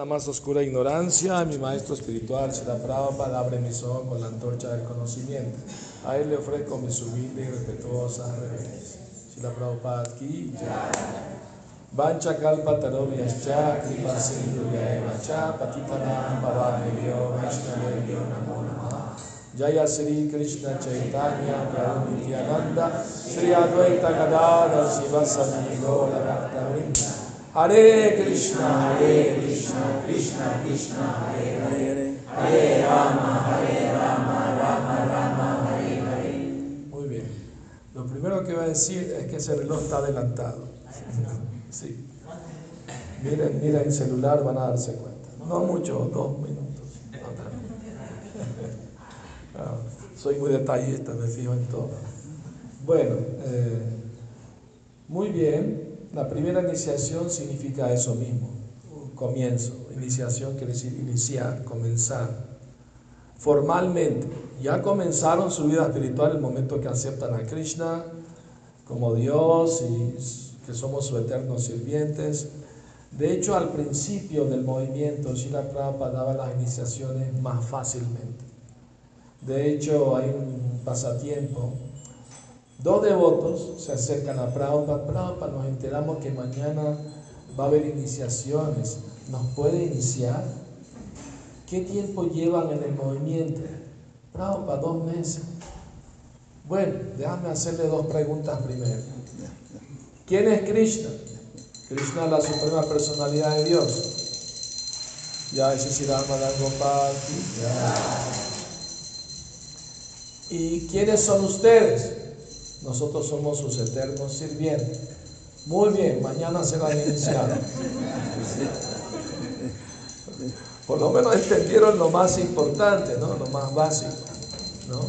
La más oscura ignorancia, mi maestro espiritual, Sila Prabhupada, abre mi ojos con la antorcha del conocimiento. A él le ofrezco mis humildes y respetuosas reverencias. Sila Prabhupada aquí, Vancha kalpa tarovyascha kripa sindhu eva cha patitanam pavanebhyo vaishnavebhyo namo namaha. Jaya Sri Krishna Chaitanya Prabhu Nityananda Sri Advaita Gadadhar Shiva Sati Gaura Bhakta Vrinda Hare Krishna, Hare Krishna, Krishna Krishna, Hare Hare, Hare Rama, Hare Rama, Rama Rama, Hare Hare. Muy bien. Lo primero que voy a decir es que ese reloj está adelantado. Sí. Miren, miren el celular, van a darse cuenta. No mucho, dos minutos. Ah, soy muy detallista, me fijo en todo. Bueno, eh, muy bien. La primera iniciación significa eso mismo, comienzo. Iniciación quiere decir iniciar, comenzar. Formalmente, ya comenzaron su vida espiritual el momento que aceptan a Krishna como Dios y que somos sus eternos sirvientes. De hecho, al principio del movimiento, Srila Prabhupada daba las iniciaciones más fácilmente. De hecho, hay un pasatiempo Dos devotos se acercan a Prabhupada. Prabhupada, nos enteramos que mañana va a haber iniciaciones. ¿Nos puede iniciar? ¿Qué tiempo llevan en el movimiento? Prabhupada, dos meses. Bueno, déjame hacerle dos preguntas primero. ¿Quién es Krishna? Krishna es la suprema personalidad de Dios. Ya, ese. ¿Y quiénes son ustedes? Nosotros somos sus eternos sirvientes. Muy bien, mañana se va a iniciar. Por lo menos entendieron lo más importante, ¿no? lo más básico. ¿no?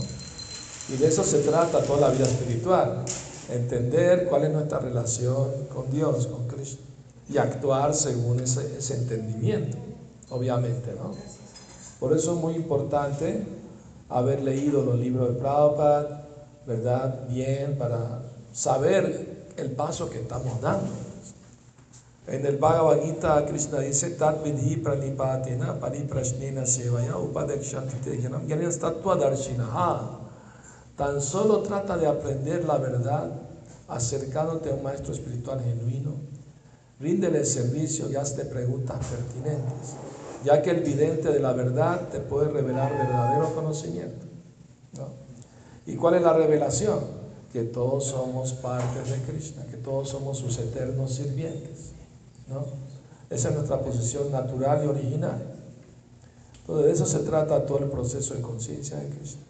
Y de eso se trata toda la vida espiritual. Entender cuál es nuestra relación con Dios, con Cristo. Y actuar según ese, ese entendimiento, obviamente. ¿no? Por eso es muy importante haber leído los libros de Prabhupada, ¿verdad? Bien para saber el paso que estamos dando. En el Bhagavad Gita, Krishna dice, Tat vidhi. Tan solo trata de aprender la verdad acercándote a un maestro espiritual genuino. Ríndele servicio y hazle preguntas pertinentes, ya que el vidente de la verdad te puede revelar verdadero conocimiento. ¿no? ¿Y cuál es la revelación? Que todos somos partes de Krishna, que todos somos sus eternos sirvientes. ¿no? Esa es nuestra posición natural y original. Entonces de eso se trata todo el proceso de conciencia de Krishna.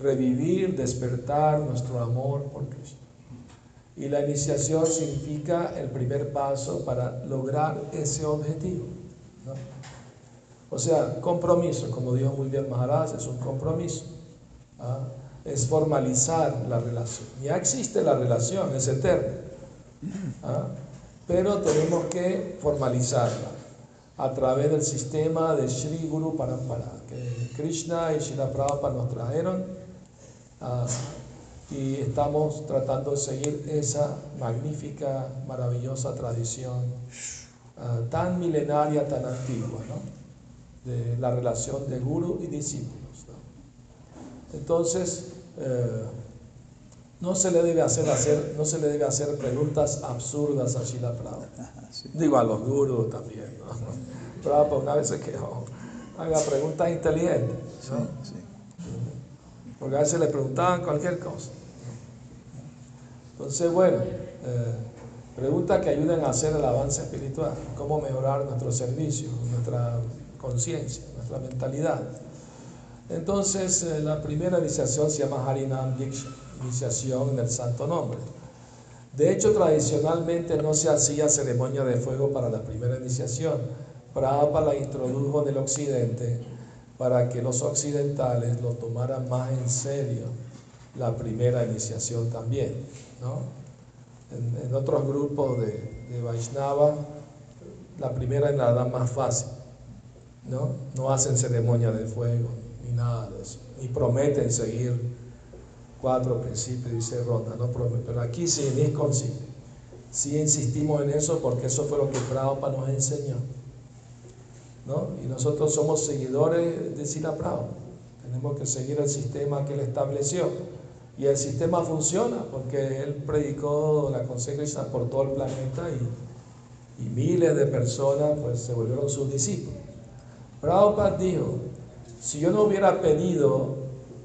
Revivir, despertar nuestro amor por Krishna. Y la iniciación significa el primer paso para lograr ese objetivo. ¿no? O sea, compromiso, como dijo muy bien Maharaj, es un compromiso. ¿ah? Es formalizar la relación. Ya existe la relación, es eterna, ¿ah? pero tenemos que formalizarla a través del sistema de Sri Guru Parampara, que Krishna y Srila Prabhupada nos trajeron ¿ah? y estamos tratando de seguir esa magnífica, maravillosa tradición ¿ah? tan milenaria, tan antigua, de la relación de Guru y discípulos. Entonces, eh, no se le debe hacer, hacer, no se le debe hacer preguntas absurdas a Shila Prabhupada. Digo a los gurus también. ¿no? Prabhupada una vez se quejó. Haga preguntas inteligentes. Porque a veces le preguntaban cualquier cosa. Entonces, bueno, eh, preguntas que ayuden a hacer el avance espiritual. Cómo mejorar nuestro servicio, nuestra conciencia, nuestra mentalidad. Entonces, eh, la primera iniciación se llama Harinam Diksha, iniciación en el santo nombre. De hecho, tradicionalmente no se hacía ceremonia de fuego para la primera iniciación. Prabhupada la introdujo en el occidente para que los occidentales lo tomaran más en serio la primera iniciación también. ¿no? En, otros grupos de, de, Vaishnava, la primera es la más fácil. ¿no? no hacen ceremonia de fuego ni prometen seguir cuatro principios, dice Ronda, no prometen, pero aquí sí, ni sí. insistimos en eso porque eso fue lo que Prabhupada nos enseñó. ¿no? Y nosotros somos seguidores de Sila Tenemos que seguir el sistema que él estableció. Y el sistema funciona porque él predicó la consecuencia por todo el planeta y, y, miles de personas pues, se volvieron sus discípulos. Prabhupada dijo, si yo no hubiera pedido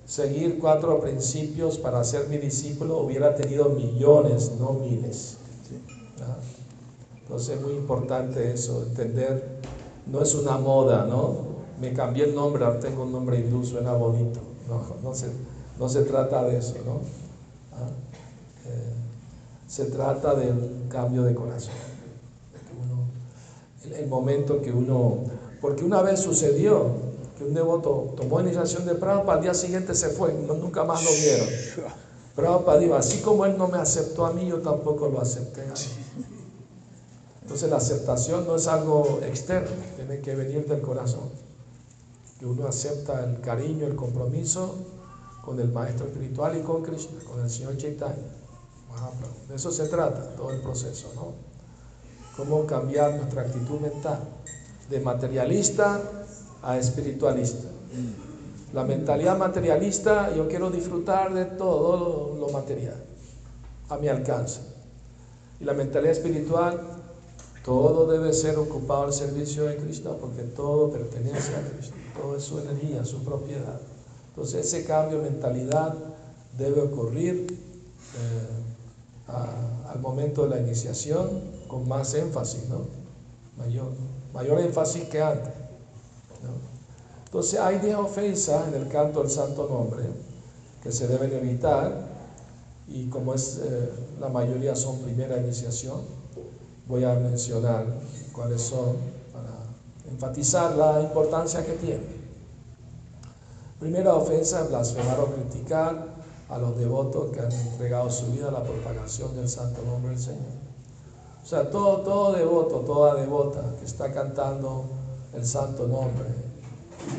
seguir cuatro principios para ser mi discípulo, hubiera tenido millones, no miles. Entonces es muy importante eso, entender, no es una moda, ¿no? Me cambié el nombre, ahora tengo un nombre hindú, suena bonito. No, no, se, no se trata de eso, ¿no? ¿Ah? Eh, se trata del cambio de corazón. el, momento que uno, porque una vez sucedió un devoto tomó iniciación de Prabhupada, al día siguiente se fue, nunca más lo vieron. Prabhupada dijo, así como él no me aceptó a mí, yo tampoco lo acepté a él. Entonces la aceptación no es algo externo, tiene que venir del corazón. Que uno acepta el cariño, el compromiso con el maestro espiritual y con Krishna, con el Señor Chaitanya. De eso se trata todo el proceso, ¿no? Cómo cambiar nuestra actitud mental de materialista a espiritualista. La mentalidad materialista, yo quiero disfrutar de todo lo material a mi alcance. Y la mentalidad espiritual, todo debe ser ocupado al servicio de Krishna porque todo pertenece a Krishna, todo es su energía, su propiedad. Entonces ese cambio de mentalidad debe ocurrir eh, al momento de la iniciación con más énfasis, ¿no? Mayor, mayor énfasis que antes. Entonces hay 10 ofensas en el canto del santo nombre que se deben evitar y como es eh, la mayoría son primera iniciación, voy a mencionar cuáles son para enfatizar la importancia que tiene. Primera ofensa es blasfemar o criticar a los devotos que han entregado su vida a la propagación del santo nombre del Señor. O sea, todo, todo devoto, toda devota que está cantando el santo nombre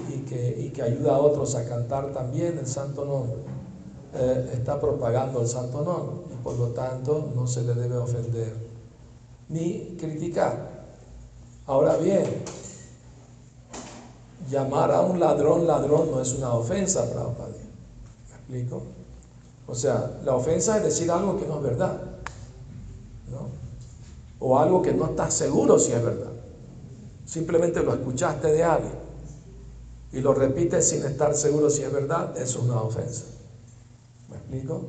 y que, y que ayuda a otros a cantar también el santo nombre, eh, está propagando el santo nombre y por lo tanto no se le debe ofender ni criticar. Ahora bien, llamar a un ladrón ladrón no es una ofensa, Prabhupada. ¿Me explico? O sea, la ofensa es decir algo que no es verdad. O algo que no estás seguro si es verdad. Simplemente lo escuchaste de alguien y lo repites sin estar seguro si es verdad, eso es una ofensa. ¿Me explico?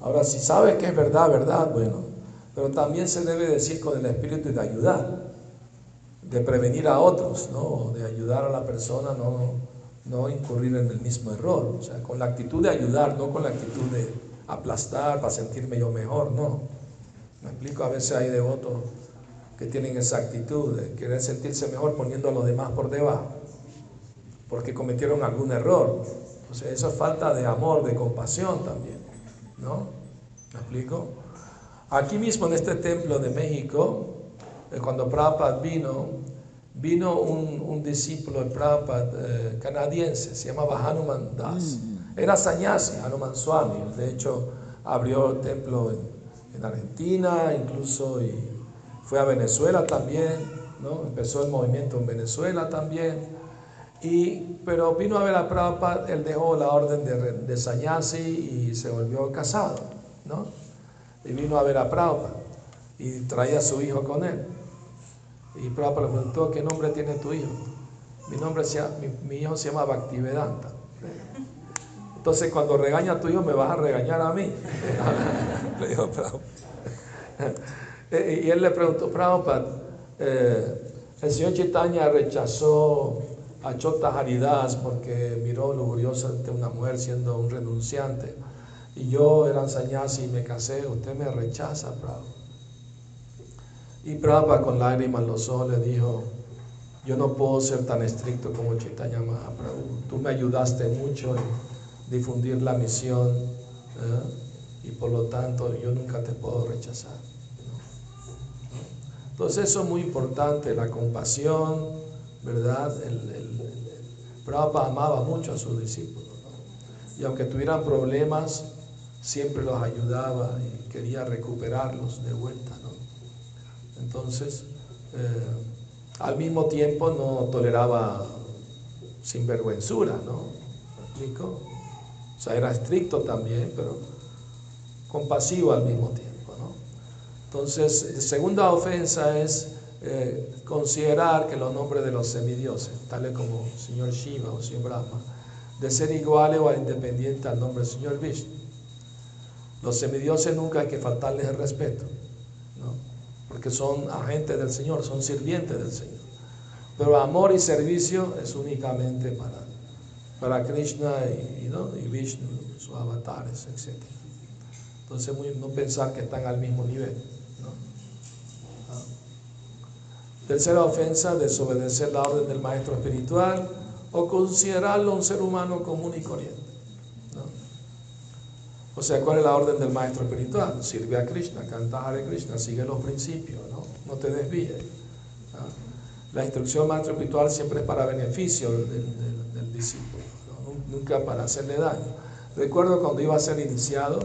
Ahora, si sabes que es verdad, verdad, bueno, pero también se debe decir con el espíritu de ayudar, de prevenir a otros, ¿no? de ayudar a la persona, no, no incurrir en el mismo error, o sea, con la actitud de ayudar, no con la actitud de aplastar para sentirme yo mejor, no. Me explico, a veces hay devotos que tienen esa actitud de querer sentirse mejor poniendo a los demás por debajo, porque cometieron algún error. O sea, eso es falta de amor, de compasión también, ¿no? ¿Me explico? Aquí mismo en este templo de México, eh, cuando Prabhupada vino, vino un, discípulo de Prabhupada eh, canadiense, se llamaba Hanuman Das. Mm. Era Sanyasi, Hanuman Swami. De hecho, abrió el templo en, Argentina, incluso y fue a Venezuela también, ¿no? Empezó el movimiento en Venezuela también. Y, pero vino a ver a Prabhupada, él dejó la orden de, de Sanyasi y se volvió casado, ¿no? Y vino a ver a Prabhupada y traía a su hijo con él. Y Prabhupada le preguntó, ¿qué nombre tiene tu hijo? Mi, nombre se, mi, hijo se llama Bhaktivedanta. Entonces cuando regaña a tu hijo me vas a regañar a mí. le dijo Prabhupada. y él le preguntó, Prabhupada, eh, el señor Chaitanya rechazó a Chota Haridas porque miró lujurioso ante una mujer siendo un renunciante. Y yo era sannyasi y me casé, usted me rechaza, Prabhupada. Y Prabhupada con lágrimas en los ojos le dijo, yo no puedo ser tan estricto como Chaitanya Mahaprabhu. Tú me ayudaste mucho en difundir la misión ¿eh? y por lo tanto yo nunca te puedo rechazar. Entonces eso es muy importante, la compasión, ¿verdad? El, Prabhupada amaba mucho a sus discípulos. Y aunque tuvieran problemas, siempre los ayudaba y quería recuperarlos de vuelta. Entonces, eh, al mismo tiempo no toleraba sinvergüenzura, ¿no? ¿Me? O sea, era estricto también, pero compasivo al mismo tiempo, ¿no? Entonces, segunda ofensa es eh, considerar que los nombres de los semidioses, tales como señor Shiva o señor Brahma, de ser iguales o independientes al nombre del señor Vishnu. Los semidioses nunca hay que faltarles el respeto, ¿no? porque son agentes del Señor, son sirvientes del Señor. Pero amor y servicio es únicamente para, para Krishna y, y Vishnu, sus avatares, etc. Entonces, no pensar que están al mismo nivel. Tercera ofensa, desobedecer la orden del maestro espiritual o considerarlo un ser humano común y corriente. O sea, ¿cuál es la orden del maestro espiritual? Sirve a Krishna, canta Hare Krishna, sigue los principios, no, te desvíes. La instrucción maestro espiritual siempre es para beneficio del, discípulo, nunca para hacerle daño. Recuerdo cuando iba a ser iniciado,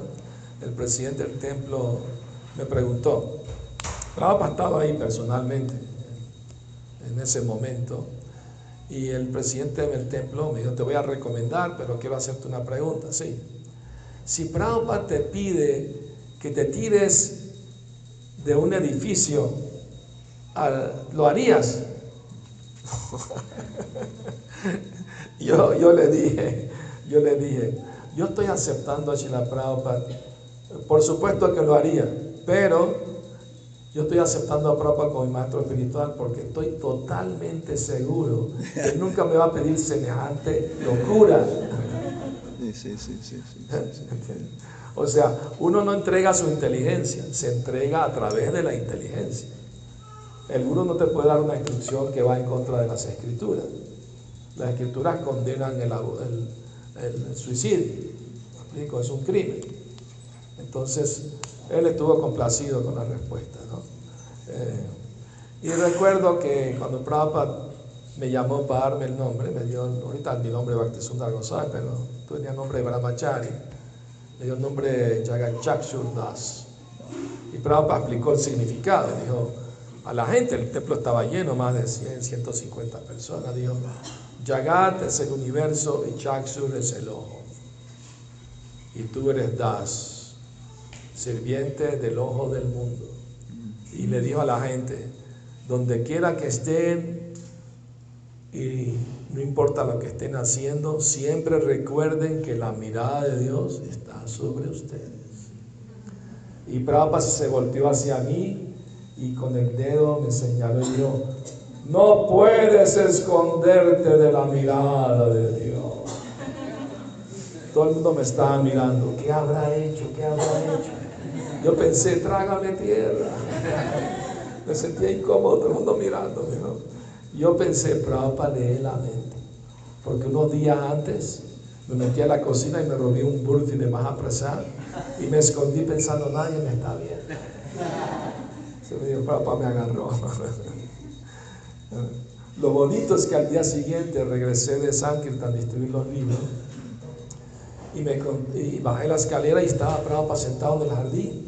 el presidente del templo me preguntó, estaba estaba ahí personalmente, en ese momento. Y el presidente del templo me dijo, te voy a recomendar, pero quiero hacerte una pregunta. Sí. Si Prabhupada te pide que te tires de un edificio, ¿lo harías? yo, yo le dije, yo le dije, yo estoy aceptando a Shila Prabhupada. Por supuesto que lo haría, pero yo estoy aceptando a Prabhupada como mi maestro espiritual porque estoy totalmente seguro que nunca me va a pedir semejante locura. Sí, sí, sí, o sea, uno no entrega su inteligencia, se entrega a través de la inteligencia. El gurú no te puede dar una instrucción que va en contra de las escrituras. Las escrituras condenan el, el, suicidio. Es un crimen. Entonces, él estuvo complacido con la respuesta. ¿no? Eh, y recuerdo que cuando Prabhupada me llamó para darme el nombre, me dio, ahorita mi nombre es Bhaktisundar Goswami, pero tenía nombre de Brahmachari, me dio el nombre Jagachakshur Das. Y Prabhupada explicó el significado, dijo, a la gente, el templo estaba lleno, más de 100, 150 personas, dijo, Jagat es el universo y Chakshur es el ojo. Y tú eres Das, sirviente del ojo del mundo y le dijo a la gente, donde quiera que estén, y no importa lo que estén haciendo, siempre recuerden que la mirada de Dios está sobre ustedes. Y Prabhupada se volteó hacia mí y con el dedo me señaló y dijo, no puedes esconderte de la mirada de Dios. Todo el mundo me estaba mirando, ¿qué habrá hecho? ¿Qué habrá hecho? Yo pensé, trágame tierra. Me sentía incómodo, todo el mundo mirándome, ¿no? Yo pensé, para leer la mente. Porque unos días antes me metí a la cocina y me robé un burfi de apresar y me escondí pensando, nadie me está viendo. Se me dijo, papá me agarró. Lo bonito es que al día siguiente regresé de Sankirtan a distribuir los libros y, me, bajé la escalera y estaba Prabhupada sentado en el jardín.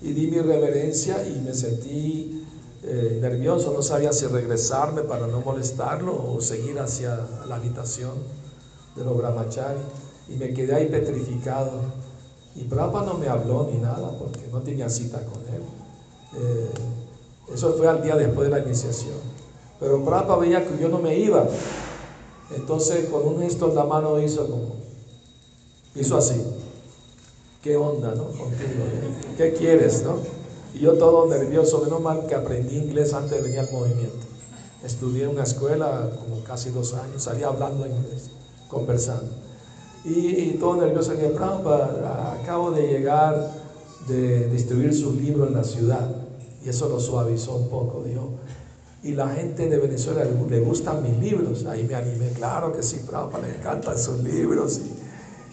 Y di mi reverencia y me sentí eh, nervioso, no sabía si regresarme para no molestarlo o seguir hacia la habitación de los brahmachari. Y me quedé ahí petrificado. Y Prabhupada no me habló ni nada porque no tenía cita con él. Eh, eso fue al día después de la iniciación. Pero Prabhupada veía que yo no me iba. Entonces con un gesto en la mano hizo como, hizo así. ¿Qué onda, no? Contigo. ¿Qué quieres, no? Y yo todo nervioso, menos mal que aprendí inglés antes de venir al movimiento. Estudié en una escuela como casi dos años, salía hablando inglés, conversando. Y, todo nervioso, dije, acabo de llegar de distribuir sus libros en la ciudad. Y eso lo suavizó un poco, dijo. Y la gente de Venezuela le gustan mis libros. Ahí me animé, claro que sí, Prabhupada, le encantan sus libros.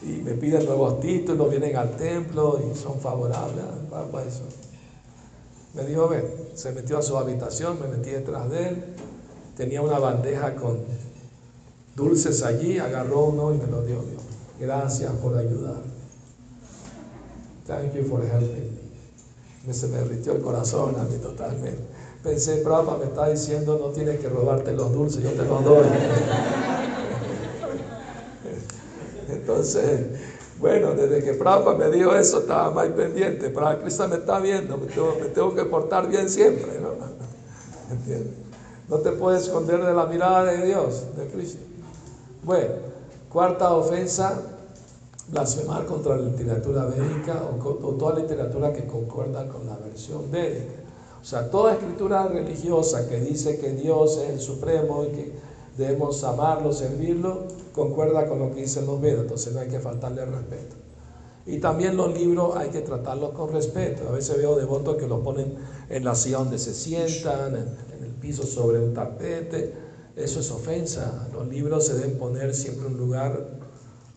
Y me piden nuevos títulos, vienen al templo y son favorables para eso. Me dijo, ven, se metió a su habitación, me metí detrás de él, tenía una bandeja con dulces allí, agarró uno y me lo dio. Gracias por ayudar. Thank you for helping me. Se me derritió el corazón a mí totalmente. Pensé, Prabhupada me está diciendo, no tienes que robarte los dulces, yo te los doy. Entonces, bueno, desde que Prabhupada me dijo eso, estaba más pendiente. Pero Cristo me está viendo, me tengo, que portar bien siempre, ¿no? ¿Entiendes? No te puedes esconder de la mirada de Dios, de Cristo. Bueno, cuarta ofensa, blasfemar contra la literatura védica o, o toda literatura que concuerda con la versión védica. O sea, toda escritura religiosa que dice que Dios es el supremo y que debemos amarlo, servirlo, concuerda con lo que dicen los Vedas, entonces no hay que faltarle respeto. Y también los libros hay que tratarlos con respeto. A veces veo devotos que los ponen en la silla donde se sientan, en, el piso sobre un tapete. Eso es ofensa. Los libros se deben poner siempre en un lugar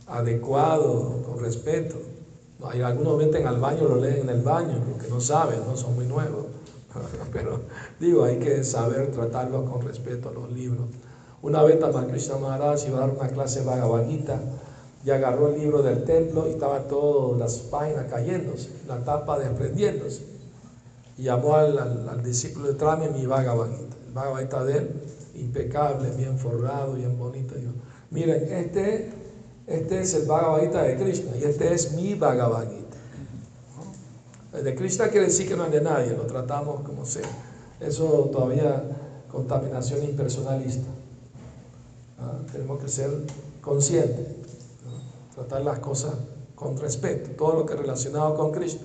adecuado, con respeto. Hay algunos meten al baño, lo leen en el baño, porque no saben, no son muy nuevos. Pero digo, hay que saber tratarlo con respeto los libros. Una vez Krishna Maharaj iba a dar una clase Bhagavad Gita y agarró el libro del templo y estaba todas las páginas cayéndose, la tapa desprendiéndose. Y llamó al, discípulo de Trame mi Bhagavad Gita. El Bhagavad Gita de él, impecable, bien forrado, bien bonito. Dijo, miren, este, este es el Bhagavad Gita de Krishna y este es mi Bhagavad Gita. El de Krishna quiere decir que no es de nadie, lo tratamos como sea. Eso todavía contaminación impersonalista. ¿Ah? Tenemos que ser conscientes, tratar las cosas con respeto, todo lo que es relacionado con Cristo.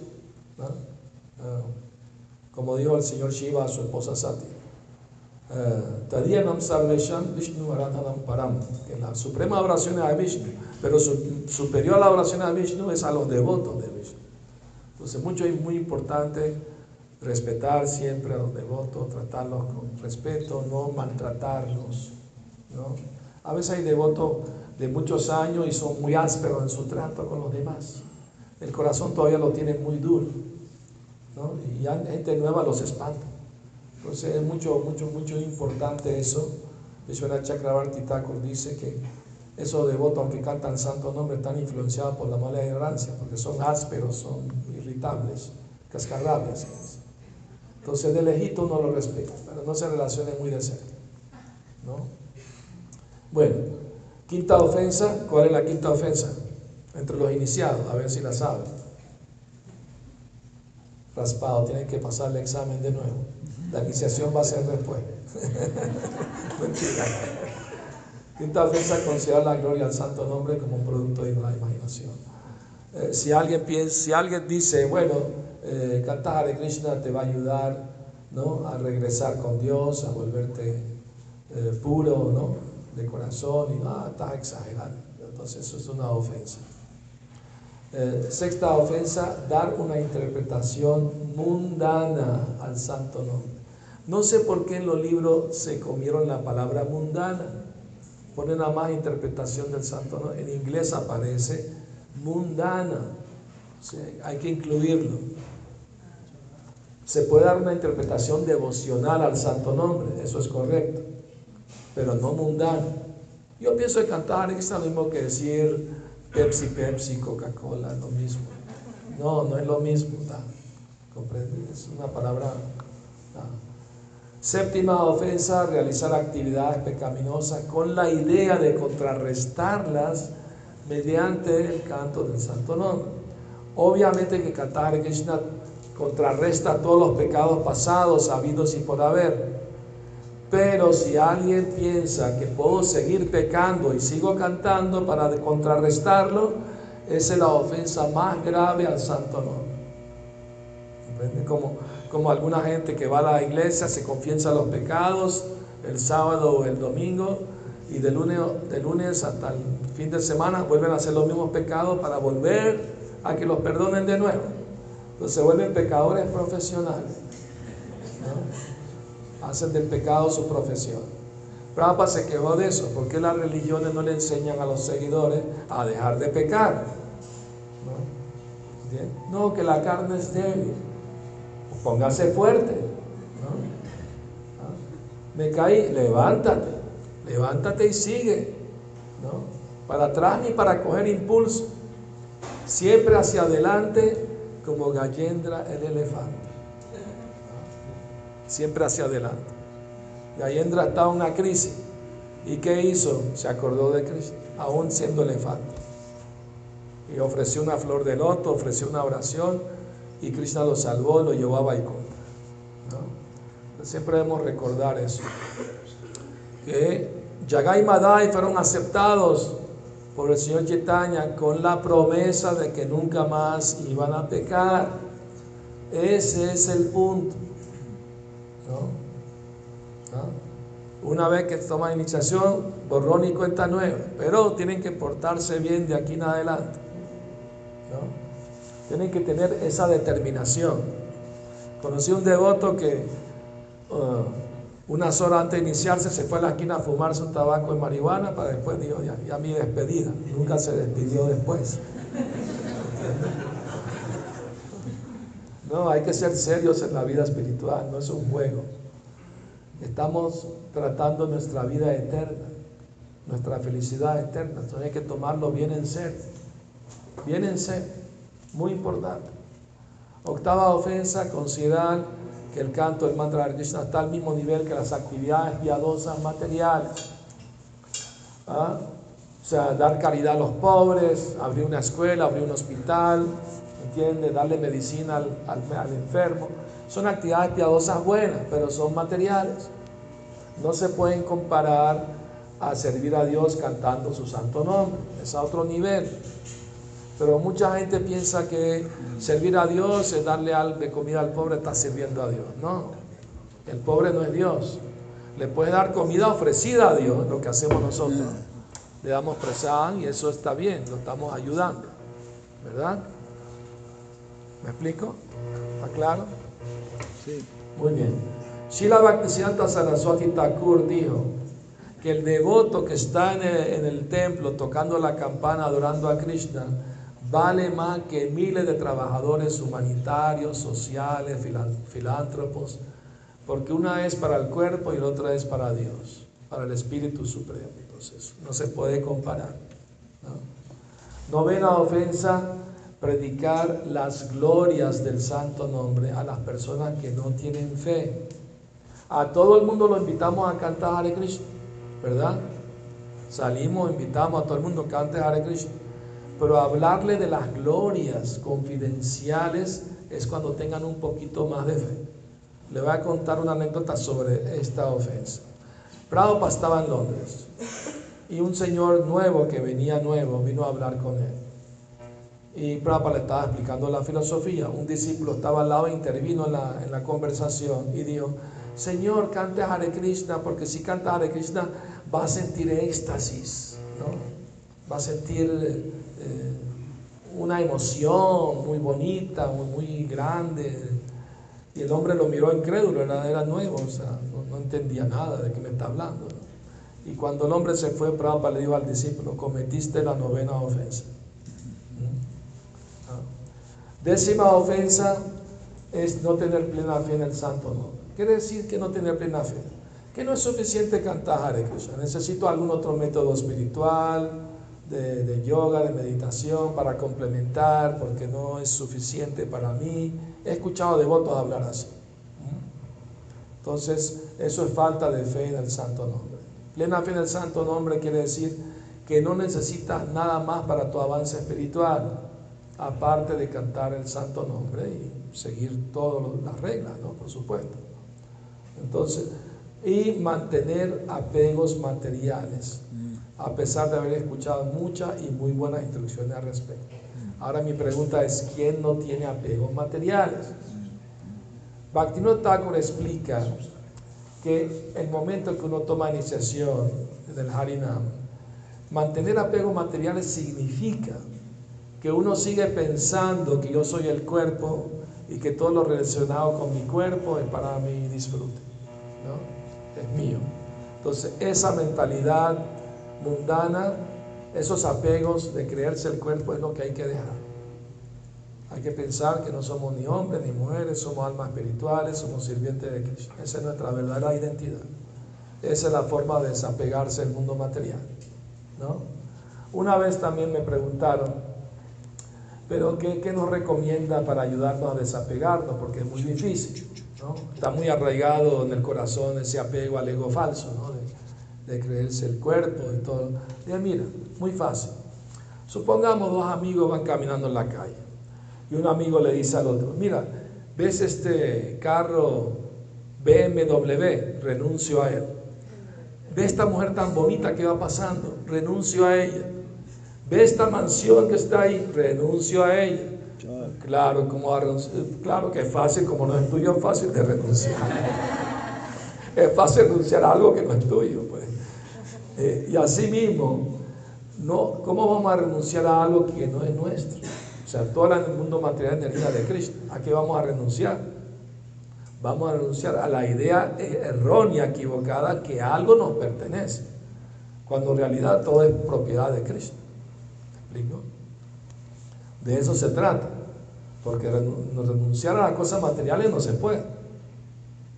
¿ah? Ah, como dijo el señor Shiva a su esposa Sati. Tadiyanam Sarvesham Vishnu Param, que la suprema oración es a Vishnu, pero superior a la oración a Vishnu es a los devotos de Vishnu. Entonces, mucho es muy importante respetar siempre a los devotos, tratarlos con respeto, no maltratarlos. ¿no? A veces hay devotos de muchos años y son muy ásperos en su trato con los demás. El corazón todavía lo tiene muy duro. ¿no? Y gente nueva los espanta. Entonces es mucho, mucho, mucho importante eso. Vishwanath Chakrabarti Thakur dice que esos devotos, aunque cantan santo nombre, están influenciados por la mala ignorancia, porque son ásperos, son irritables, cascarrabias. Entonces de lejito uno lo respeta, pero no se relacione muy de cerca. ¿no? Bueno, quinta ofensa, ¿cuál es la quinta ofensa? Entre los iniciados, a ver si la saben. Raspado, tienen que pasar el examen de nuevo. La iniciación va a ser después. Mentira. Quinta ofensa, considerar la gloria al santo nombre como un producto de la imaginación. Eh, si, alguien piensa, si alguien dice, bueno, eh, Krishna te va a ayudar ¿no? a regresar con Dios, a volverte eh, puro, ¿no? De corazón y no, estás exagerando. Entonces eso es una ofensa. Eh, sexta ofensa, dar una interpretación mundana al santo nombre. No sé por qué en los libros se comieron la palabra mundana. Ponen a más interpretación del santo nombre. En inglés aparece mundana. hay que incluirlo. Se puede dar una interpretación devocional al santo nombre, eso es correcto pero no mundano. Yo pienso que cantar es lo mismo que decir Pepsi, Pepsi, Coca-Cola, lo mismo. No, no es lo mismo. Es una palabra. Séptima ofensa, realizar actividades pecaminosas con la idea de contrarrestarlas mediante el canto del santo nombre. Obviamente que cantar Krishna contrarresta todos los pecados pasados, habidos y por haber. Pero si alguien piensa que puedo seguir pecando y sigo cantando para contrarrestarlo, esa es la ofensa más grave al santo nombre. Como, como alguna gente que va a la iglesia, se confiesa los pecados el sábado o el domingo y de lunes, de lunes hasta el fin de semana vuelven a hacer los mismos pecados para volver a que los perdonen de nuevo. Entonces se vuelven pecadores profesionales hacen del pecado su profesión. Prabhupada se quejó de eso, porque las religiones no le enseñan a los seguidores a dejar de pecar. No, que la carne es débil. Póngase fuerte. ¿Ah? Me caí, levántate, levántate y sigue. Para atrás ni para coger impulso. Siempre hacia adelante como Gallendra el elefante. Siempre hacia adelante. Y ahí estaba una crisis. ¿Y qué hizo? Se acordó de Cristo, aún siendo elefante. Y ofreció una flor de loto, ofreció una oración y Krishna lo salvó, lo llevó a Vaikunta. Siempre debemos recordar eso. Que Yagai Madai fueron aceptados por el Señor Chaitanya con la promesa de que nunca más iban a pecar. Ese es el punto. Una vez que toman iniciación, borrón y cuenta nueva. Pero tienen que portarse bien de aquí en adelante. Tienen que tener esa determinación. Conocí un devoto que uh, unas horas antes de iniciarse se fue a la esquina a fumarse un tabaco de marihuana para después dijo, ya, ya mi despedida. Nunca se despidió después. No, hay que ser serios en la vida espiritual, no es un juego. Estamos tratando nuestra vida eterna, nuestra felicidad eterna. Entonces hay que tomarlo bien en serio. Bien en serio. Muy importante. Octava ofensa, considerar que el canto del mantra de Krishna está al mismo nivel que las actividades piadosas materiales. ¿Ah? O sea, dar caridad a los pobres, abrir una escuela, abrir un hospital, ¿entiende? Darle medicina al, al enfermo. Son actividades piadosas buenas, pero son materiales. No se pueden comparar a servir a Dios cantando su santo nombre. Es a otro nivel. Pero mucha gente piensa que servir a Dios es darle de comida al pobre, está sirviendo a Dios. No, el pobre no es Dios. Le puede dar comida ofrecida a Dios, lo que hacemos nosotros. Le damos presa y eso está bien, lo estamos ayudando. ¿Verdad? ¿Me explico? ¿Está claro? Sí. Muy bien. Shila Bhaktisiddhanta Saraswati Thakur dijo que el devoto que está en el, en el templo tocando la campana adorando a Krishna vale más que miles de trabajadores humanitarios, sociales, filántropos, porque una es para el cuerpo y la otra es para Dios, para el Espíritu Supremo. Entonces, no se puede comparar. ¿no? Novena ofensa, predicar las glorias del santo nombre a las personas que no tienen fe. A todo el mundo lo invitamos a cantar Hare Krishna, ¿verdad? Salimos, invitamos a todo el mundo a cantar Hare Krishna pero hablarle de las glorias confidenciales es cuando tengan un poquito más de fe. Le voy a contar una anécdota sobre esta ofensa. Prabhupada estaba en Londres y un señor nuevo que venía nuevo vino a hablar con él. Y Prabhupada le estaba explicando la filosofía. Un discípulo estaba al lado e intervino en la, en la conversación y dijo, Señor, cante Hare Krishna, porque si canta Hare Krishna va a sentir éxtasis, ¿no? va a sentir eh, una emoción muy bonita, muy, muy, grande. Y el hombre lo miró incrédulo, era, era nuevo, o sea, no, entendía nada de qué me está hablando. Y cuando el hombre se fue, Prabhupada le dijo al discípulo, cometiste la novena ofensa. Décima ofensa es no tener plena fe en el santo nombre. Quiere decir que no tener plena fe. Que no es suficiente cantar Hare Krishna. Necesito algún otro método espiritual, de, yoga, de meditación para complementar, porque no es suficiente para mí. He escuchado devotos hablar así. Entonces, eso es falta de fe en el santo nombre. Plena fe en el santo nombre quiere decir que no necesitas nada más para tu avance espiritual, aparte de cantar el santo nombre y seguir todas las reglas, ¿no? Por supuesto. Entonces, y mantener apegos materiales a pesar de haber escuchado muchas y muy buenas instrucciones al respecto. Ahora mi pregunta es, ¿quién no tiene apegos materiales? Bhaktivinoda Thakur explica que el momento que uno toma iniciación del Harinam, mantener apegos materiales significa que uno sigue pensando que yo soy el cuerpo y que todo lo relacionado con mi cuerpo es para mi disfrute, ¿no? es mío. Entonces esa mentalidad mundana, esos apegos de creerse el cuerpo es lo que hay que dejar. Hay que pensar que no somos ni hombres ni mujeres, somos almas espirituales, somos sirvientes de Cristo. Esa es nuestra verdadera identidad. Esa es la forma de desapegarse del mundo material. ¿no? Una vez también me preguntaron, ¿pero qué, qué nos recomienda para ayudarnos a desapegarnos? Porque es muy difícil. ¿no? Está muy arraigado en el corazón ese apego al ego falso, ¿no? de, creerse el cuerpo y todo. Y mira, muy fácil. Supongamos dos amigos van caminando en la calle y un amigo le dice al otro, mira, ¿ves este carro BMW? Renuncio a él. ¿Ve esta mujer tan bonita que va pasando? Renuncio a ella. ¿Ve esta mansión que está ahí? Renuncio a ella. Claro, como claro que es fácil, como no es tuyo, es fácil de renunciar. es fácil renunciar a algo que no es tuyo. Pues. Eh, y así mismo, no, ¿cómo vamos a renunciar a algo que no es nuestro? O sea, todo el mundo material energía de Cristo. ¿A qué vamos a renunciar? Vamos a renunciar a la idea errónea, equivocada, que algo nos pertenece, cuando en realidad todo es propiedad de Cristo. De eso se trata. Porque renunciar a las cosas materiales no se puede.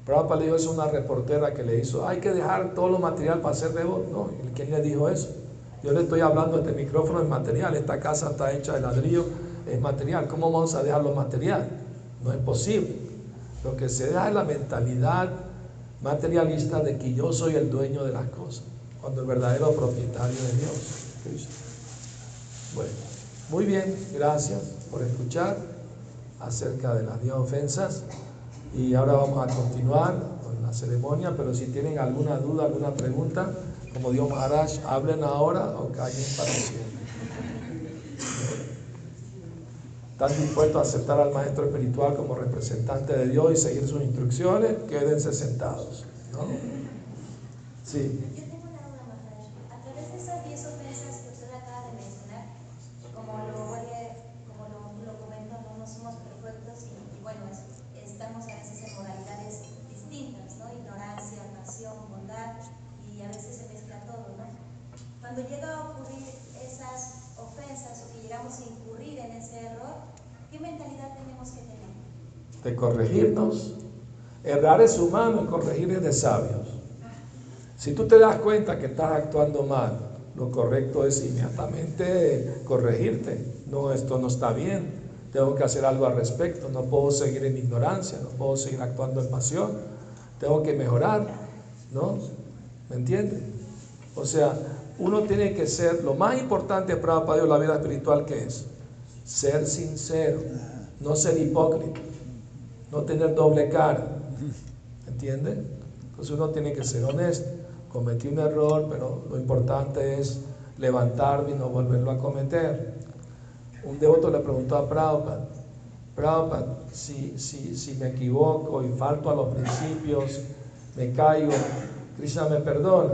Prabhupada le dijo eso a una reportera que le hizo, hay que dejar todo lo material para hacer vos. No, ¿quién le dijo eso? Yo le estoy hablando, este micrófono es material, esta casa está hecha de ladrillo, es material. ¿Cómo vamos a dejar lo material? No es posible. Lo que se da es la mentalidad materialista de que yo soy el dueño de las cosas, cuando el verdadero propietario de Dios, Bueno, muy bien, gracias por escuchar acerca de las 10 ofensas. Y ahora vamos a continuar con la ceremonia, pero si tienen alguna duda, alguna pregunta, como Dios Maharaj, hablen ahora o callen para siempre. ¿Están dispuestos a aceptar al maestro espiritual como representante de Dios y seguir sus instrucciones? Quédense sentados. ¿no? Sí. A través de esas 10 ofensas que usted acaba de mencionar, como lo, como lo, lo comento, no, somos perfectos y, bueno, estamos a veces en modalidades distintas, ¿no? Ignorancia, pasión, bondad y a veces se mezcla todo, ¿no? Cuando llega a ocurrir esas ofensas o que llegamos a incurrir en ese error, ¿qué mentalidad tenemos que tener? Corregirnos. Errar es humano corregir es de sabios. Si tú te das cuenta que estás actuando mal, lo correcto es inmediatamente corregirte. No, esto no está bien. Tengo que hacer algo al respecto. No puedo seguir en ignorancia. No puedo seguir actuando en pasión. Tengo que mejorar. ¿No? ¿Me entiendes? O sea, uno tiene que ser, lo más importante para Dios la vida espiritual que es ser sincero, no ser hipócrita, no tener doble cara. ¿Entiende? Entonces uno tiene que ser honesto cometí un error, pero lo importante es levantarme y no volverlo a cometer. Un devoto le preguntó a Prabhupada, Prabhupada, si, si, si me equivoco y falto a los principios, me caigo, Krishna me perdona.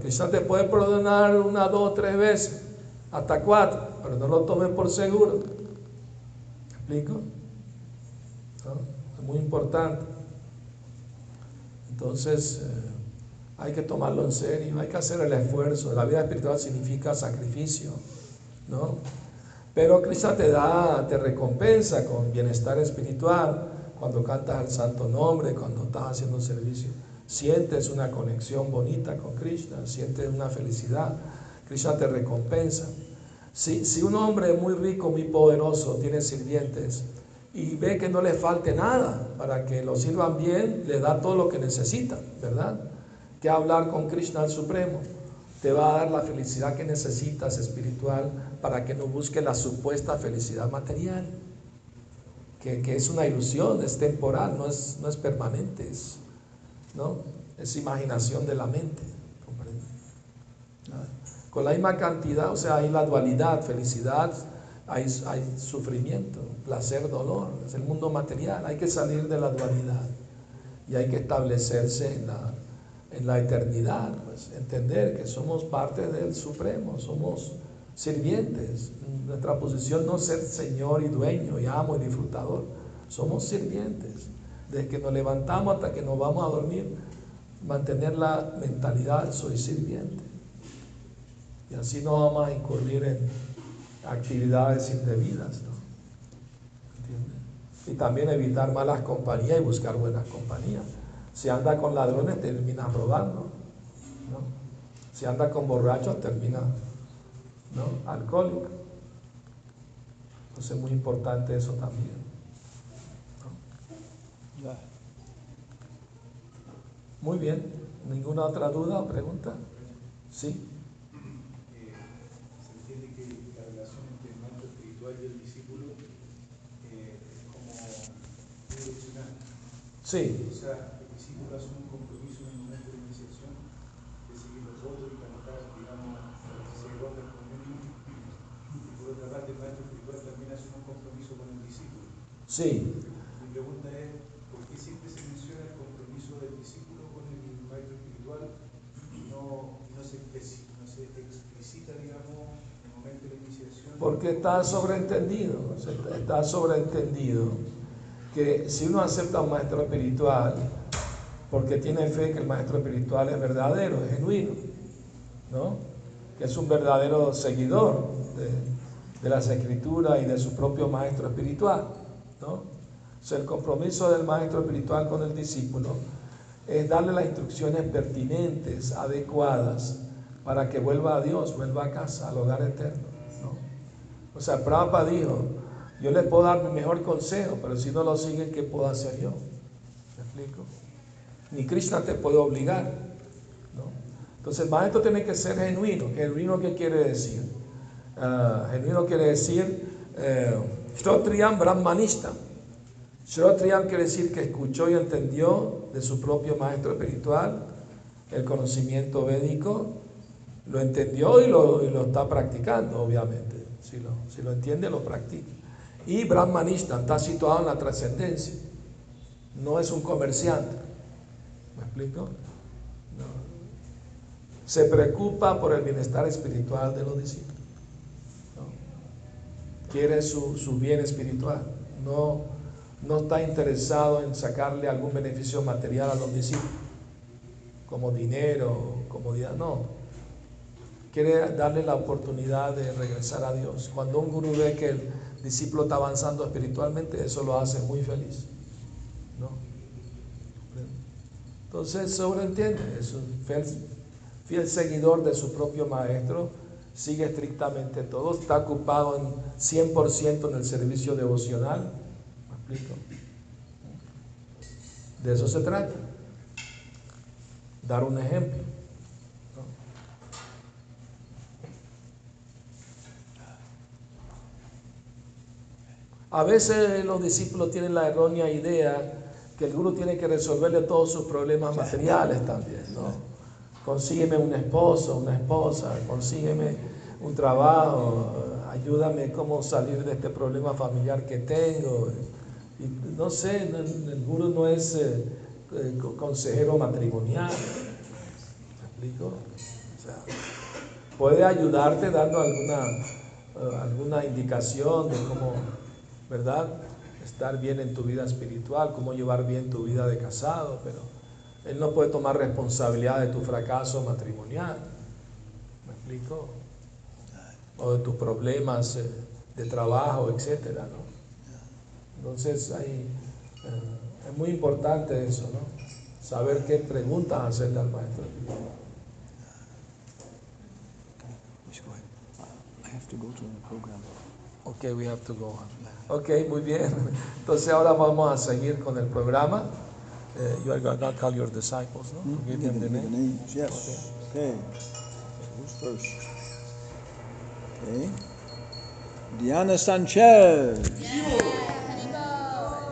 Krishna te puede perdonar una, dos, tres veces, hasta cuatro, pero no lo tomes por seguro. ¿Me explico? Es muy importante. Entonces, eh, hay que tomarlo en serio, hay que hacer el esfuerzo. La vida espiritual significa sacrificio, ¿no? Pero Cristo te da, te recompensa con bienestar espiritual cuando cantas el santo nombre, cuando estás haciendo un servicio. Sientes una conexión bonita con Krishna, sientes una felicidad. Krishna te recompensa. Si, si un hombre muy rico, muy poderoso, tiene sirvientes y ve que no le falte nada para que lo sirvan bien, le da todo lo que necesita, ¿verdad? que hablar con Krishna el Supremo. Te va a dar la felicidad que necesitas espiritual para que no busques la supuesta felicidad material, que, es una ilusión, es temporal, no es, no es permanente, es, ¿no? es imaginación de la mente. Con la misma cantidad, o sea, hay la dualidad, felicidad, hay, sufrimiento, placer, dolor, es el mundo material, hay que salir de la dualidad y hay que establecerse en la, en la eternidad, pues entender que somos parte del Supremo, somos sirvientes. Nuestra posición no es ser Señor y dueño y amo y disfrutador, somos sirvientes. Desde que nos levantamos hasta que nos vamos a dormir, mantener la mentalidad, soy sirviente. Y así no vamos a incurrir en actividades indebidas. ¿no? Y también evitar malas compañías y buscar buenas compañías. Si anda con ladrones, termina robando. ¿no? Si anda con borrachos, termina ¿no? alcohólico. Entonces es muy importante eso también. Muy bien. ¿Ninguna otra duda o pregunta? Sí. Y el discípulo eh, es como direccional. Sí. O sea, el discípulo asume un compromiso en el momento de iniciación de seguir los votos y cantar, digamos, se guarda el convenio. Y por otra parte, el maestro espiritual también asume un compromiso con el discípulo. Sí. Mi pregunta es, ¿por qué siempre se menciona el compromiso del discípulo con el maestro espiritual y no, no, se, no se explicita, digamos, en el momento de la iniciación? Porque está sobreentendido, está sobreentendido que si uno acepta un maestro espiritual, porque tiene fe que el maestro espiritual es verdadero, es genuino, ¿no? Que es un verdadero seguidor de, las escrituras y de su propio maestro espiritual, ¿no? El compromiso del maestro espiritual con el discípulo es darle las instrucciones pertinentes, adecuadas, para que vuelva a Dios, vuelva a casa, al hogar eterno, ¿no? O sea, Prabhupada dijo, yo les puedo dar mi mejor consejo, pero si no lo siguen, ¿qué puedo hacer yo? ¿Me explico? Ni Krishna te puede obligar, ¿no? Entonces el maestro tiene que ser genuino. ¿Genuino qué quiere decir? Ah, genuino quiere decir eh, Shrotriyam Brahmanista. Shrotriyam quiere decir que escuchó y entendió de su propio maestro espiritual el conocimiento védico, lo entendió y lo, y lo está practicando, obviamente. Si lo, si lo entiende, lo practica. Y Brahmanista está situado en la trascendencia. No es un comerciante. ¿Me explico? No. Se preocupa por el bienestar espiritual de los discípulos. Quiere su, su bien espiritual. No, no está interesado en sacarle algún beneficio material a los discípulos, como dinero, comodidad. No. Quiere darle la oportunidad de regresar a Dios. Cuando un gurú ve que el discípulo está avanzando espiritualmente, eso lo hace muy feliz. ¿no? Entonces sobreentiende, es un fiel, fiel seguidor de su propio maestro, sigue estrictamente todo, está ocupado en 100% en el servicio devocional. ¿Me explico? De eso se trata. Dar un ejemplo. A veces los discípulos tienen la errónea idea que el gurú tiene que resolverle todos sus problemas materiales también, ¿no? Consígueme un esposo, una esposa, consígueme un trabajo, ayúdame cómo salir de este problema familiar que tengo. Y no sé, el, gurú no es eh, eh, consejero matrimonial. ¿Me explico? O sea, puede ayudarte dando alguna, uh, alguna indicación de cómo, ¿verdad? Estar bien en tu vida espiritual, cómo llevar bien tu vida de casado, pero él no puede tomar responsabilidad de tu fracaso matrimonial. ¿Me explico? O de tus problemas eh, de trabajo, etcétera, ¿no? Entonces hay, eh, es muy importante eso, ¿no? Saber qué preguntas hacerle al maestro. To go to the program. Ok, we have to go on. Ok, muy bien. Entonces ahora vamos a seguir con el programa. Eh, you are going to call your disciples, ¿no? Hmm? Give them the name. names, yes. Okay. Who's first? Okay. Diana Sanchez.